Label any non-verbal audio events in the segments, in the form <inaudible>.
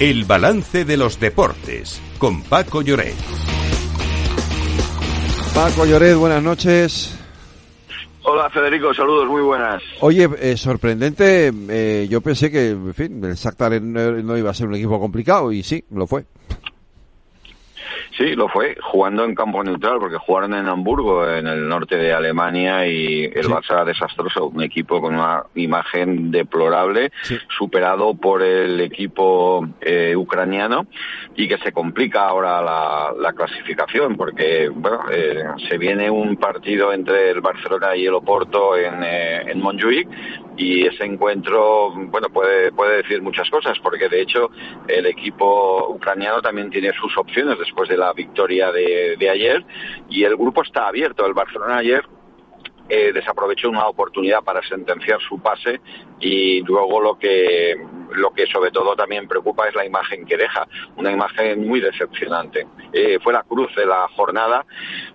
El balance de los deportes con Paco Lloret. Paco Lloret, buenas noches. Hola Federico, saludos, muy buenas. Oye, eh, sorprendente, eh, yo pensé que, en fin, el Shakhtar no iba a ser un equipo complicado y sí, lo fue. Sí, lo fue, jugando en campo neutral, porque jugaron en Hamburgo, en el norte de Alemania, y el Barça era desastroso, un equipo con una imagen deplorable, superado por el equipo eh, ucraniano, y que se complica ahora la, clasificación, porque bueno, eh, se viene un partido entre el Barcelona y el Oporto en, eh, en Montjuic, y ese encuentro, bueno, puede, puede decir muchas cosas, porque de hecho el equipo ucraniano también tiene sus opciones después de la victoria de, de ayer y el grupo está abierto. El Barcelona ayer eh, desaprovechó una oportunidad para sentenciar su pase y luego lo que lo que sobre todo también preocupa es la imagen que deja, una imagen muy decepcionante. Eh, fue la cruz de la jornada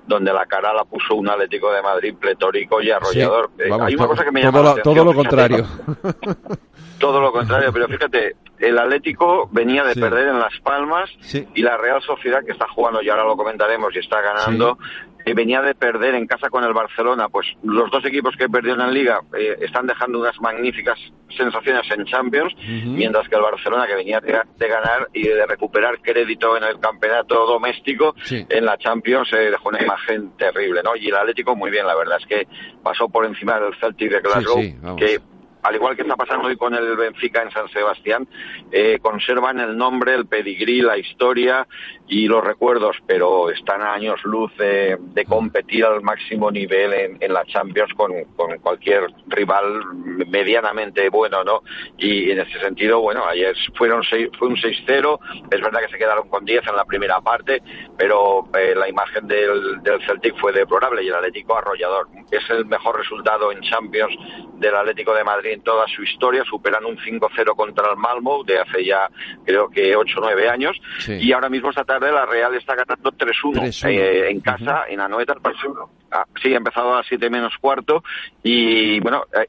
donde la cara la puso un Atlético de Madrid pletórico y arrollador. Eh, hay una cosa que me llama todo, lo contrario. <laughs> todo lo contrario, pero fíjate, el Atlético venía de perder en Las Palmas y la Real Sociedad que está jugando y ahora lo comentaremos y está ganando eh, venía de perder en casa con el Barcelona, pues los dos equipos que perdieron en Liga eh, están dejando unas magníficas sensaciones en Champions, mientras que el Barcelona, que venía de, ganar y de recuperar crédito en el campeonato doméstico, en la Champions se dejó una imagen terrible, ¿no? Y el Atlético muy bien, la verdad es que pasó por encima del Celtic de Glasgow, que al igual que está pasando hoy con el Benfica en San Sebastián, eh, conservan el nombre, el pedigrí, la historia y los recuerdos, pero están a años luz de, competir al máximo nivel en, la Champions con, cualquier rival medianamente bueno, ¿no? Y en ese sentido, bueno, ayer fueron fue un 6-0, es verdad que se quedaron con 10 en la primera parte, pero eh, la imagen del, del Celtic fue deplorable y el Atlético arrollador. Es el mejor resultado en Champions del Atlético de Madrid en toda su historia, superan un 5-0 contra el Malmo de hace ya creo que 8 o 9 años. Y ahora mismo esta tarde la Real está ganando 3-1 eh, en casa, en Anoeta, el partido. Ah, sí, ha empezado a las 7 menos cuarto y bueno, eh,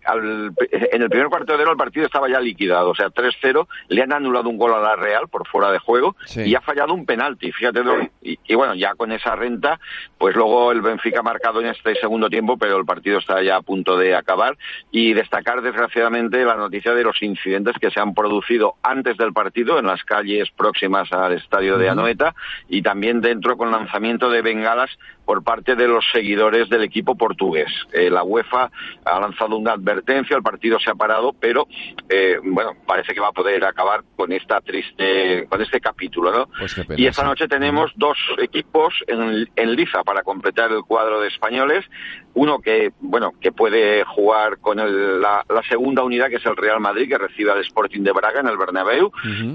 en el primer cuarto de hora el partido estaba ya liquidado, o sea, 3-0, le han anulado un gol a la Real por fuera de juego y ha fallado un penalti, fíjate, y, y, bueno, ya con esa renta, pues luego el Benfica ha marcado en este segundo tiempo, pero el partido está ya a punto de acabar y destacar desgraciadamente la noticia de los incidentes que se han producido antes del partido en las calles próximas al estadio de Anoeta y también dentro con lanzamiento de bengalas por parte de los seguidores del equipo portugués. Eh, la UEFA ha lanzado una advertencia, el partido se ha parado, pero eh, bueno, parece que va a poder acabar con esta triste, con este capítulo, ¿no? Pues y esta noche tenemos dos equipos en, en liza para completar el cuadro de españoles uno que bueno que puede jugar con la, segunda unidad que es el Real Madrid que recibe al Sporting de Braga en el Bernabéu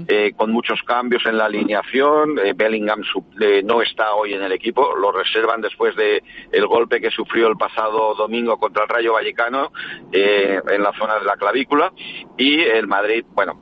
eh, con muchos cambios en la alineación. Eh, Bellingham eh, no está hoy en el equipo lo reservan después de el golpe que sufrió el pasado domingo contra el Rayo Vallecano en la zona de la clavícula. Y el Madrid bueno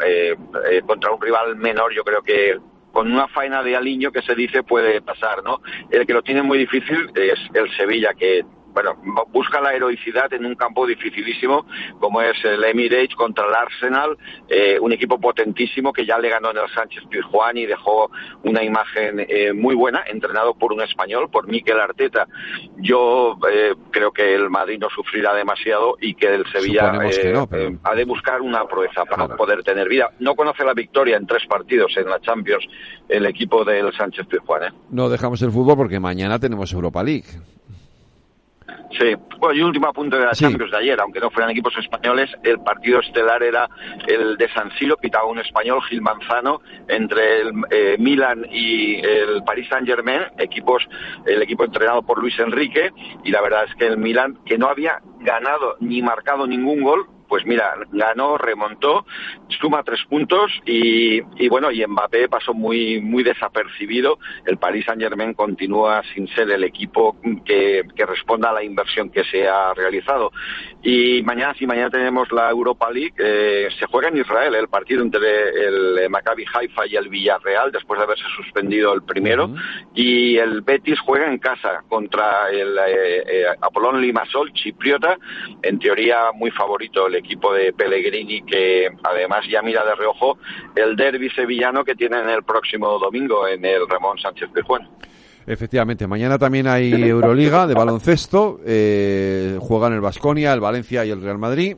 contra un rival menor yo creo que con una faena de aliño que se dice puede pasar, ¿no? El que lo tiene muy difícil es el Sevilla, que bueno, busca la heroicidad en un campo dificilísimo como es el Emirates contra el Arsenal, eh, un equipo potentísimo que ya le ganó en el Sánchez Pizjuán y dejó una imagen eh, muy buena, entrenado por un español, por Miquel Arteta. Yo eh, creo que el Madrid no sufrirá demasiado y que el Sevilla ha de buscar una proeza para poder tener vida. No conoce la victoria en tres partidos en la Champions el equipo del Sánchez Pizjuán. No dejamos el fútbol porque mañana tenemos Europa League. Sí, bueno, y último apunte de la Champions de ayer, aunque no fueran equipos españoles, el partido estelar era el de San Siro, pitaba un español, Gil Manzano, entre el eh, Milan y el Paris Saint Germain, equipos, el equipo entrenado por Luis Enrique, y la verdad es que el Milan, que no había ganado ni marcado ningún gol, pues mira, ganó, remontó, suma tres puntos y, bueno, y Mbappé pasó muy, muy desapercibido. El Paris Saint Germain continúa sin ser el equipo que, responda a la inversión que se ha realizado. Y mañana, si mañana tenemos la Europa League, eh, se juega en Israel el partido entre el Maccabi Haifa y el Villarreal, después de haberse suspendido el primero, y el Betis juega en casa contra el eh, eh, Apolón Limasol, chipriota, en teoría muy favorito el equipo de Pellegrini que además ya mira de reojo el derby sevillano que tienen el próximo domingo en el Ramón Sánchez Pizjuán. Efectivamente, mañana también hay Euroliga de baloncesto, eh, juegan el Vasconia, el Valencia y el Real Madrid.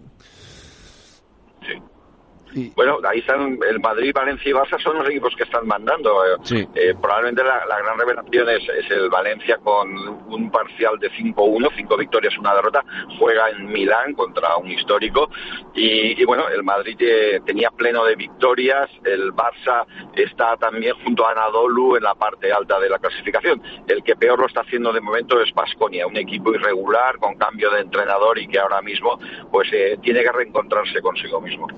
Bueno, ahí están el Madrid, Valencia y Barça son los equipos que están mandando. Eh, eh, probablemente la, gran revelación es, el Valencia con un parcial de 5-1, cinco victorias, una derrota. Juega en Milán contra un histórico. Y, bueno, el Madrid eh, tenía pleno de victorias. El Barça está también junto a Anadolu en la parte alta de la clasificación. El que peor lo está haciendo de momento es Basconia, un equipo irregular con cambio de entrenador y que ahora mismo pues tiene que reencontrarse consigo mismo.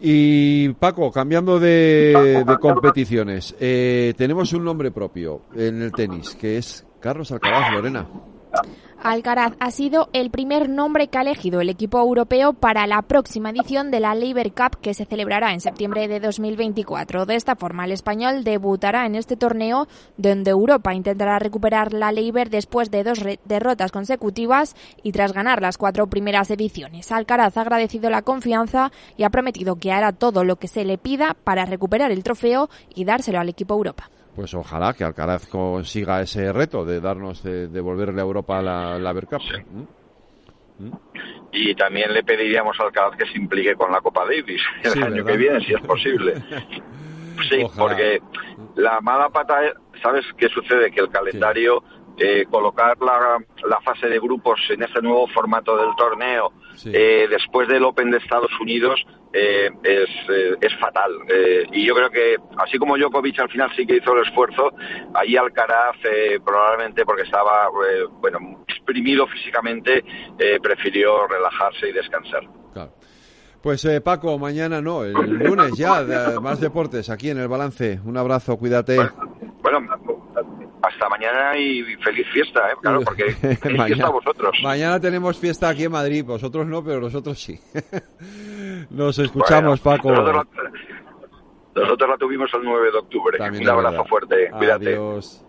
Y Paco, cambiando de, competiciones, eh, tenemos un nombre propio en el tenis, que es Carlos Alcaraz Lorena. Alcaraz ha sido el primer nombre que ha elegido el equipo europeo para la próxima edición de la Labour Cup que se celebrará en septiembre de 2024. De esta forma, el español debutará en este torneo donde Europa intentará recuperar la Labour después de dos derrotas consecutivas y tras ganar las cuatro primeras ediciones. Alcaraz ha agradecido la confianza y ha prometido que hará todo lo que se le pida para recuperar el trofeo y dárselo al equipo Europa pues ojalá que Alcaraz consiga ese reto de darnos, de devolverle a Europa la, la ¿Mm? ¿Mm? Y también le pediríamos a Alcaraz que se implique con la Copa Davis el año que viene, si es posible. <laughs> sí, porque la mala pata, ¿sabes qué sucede? Que el calendario, eh, colocar la, la, fase de grupos en ese nuevo formato del torneo, eh, después del Open de Estados Unidos, eh, es, eh, es, fatal. Eh, y yo creo que, así como Djokovic al final sí que hizo el esfuerzo, ahí Alcaraz, probablemente porque estaba bueno exprimido físicamente, prefirió relajarse y descansar. Pues Paco, mañana no, el lunes ya, más deportes aquí en el balance. Un abrazo, cuídate. Bueno, hasta mañana y feliz fiesta, Claro, porque <laughs> mañana, vosotros. Mañana tenemos fiesta aquí en Madrid, vosotros no, pero nosotros sí. <laughs> Nos escuchamos, Paco. Nosotros la, tuvimos el 9 de octubre. Un abrazo fuerte. Cuídate. Adiós.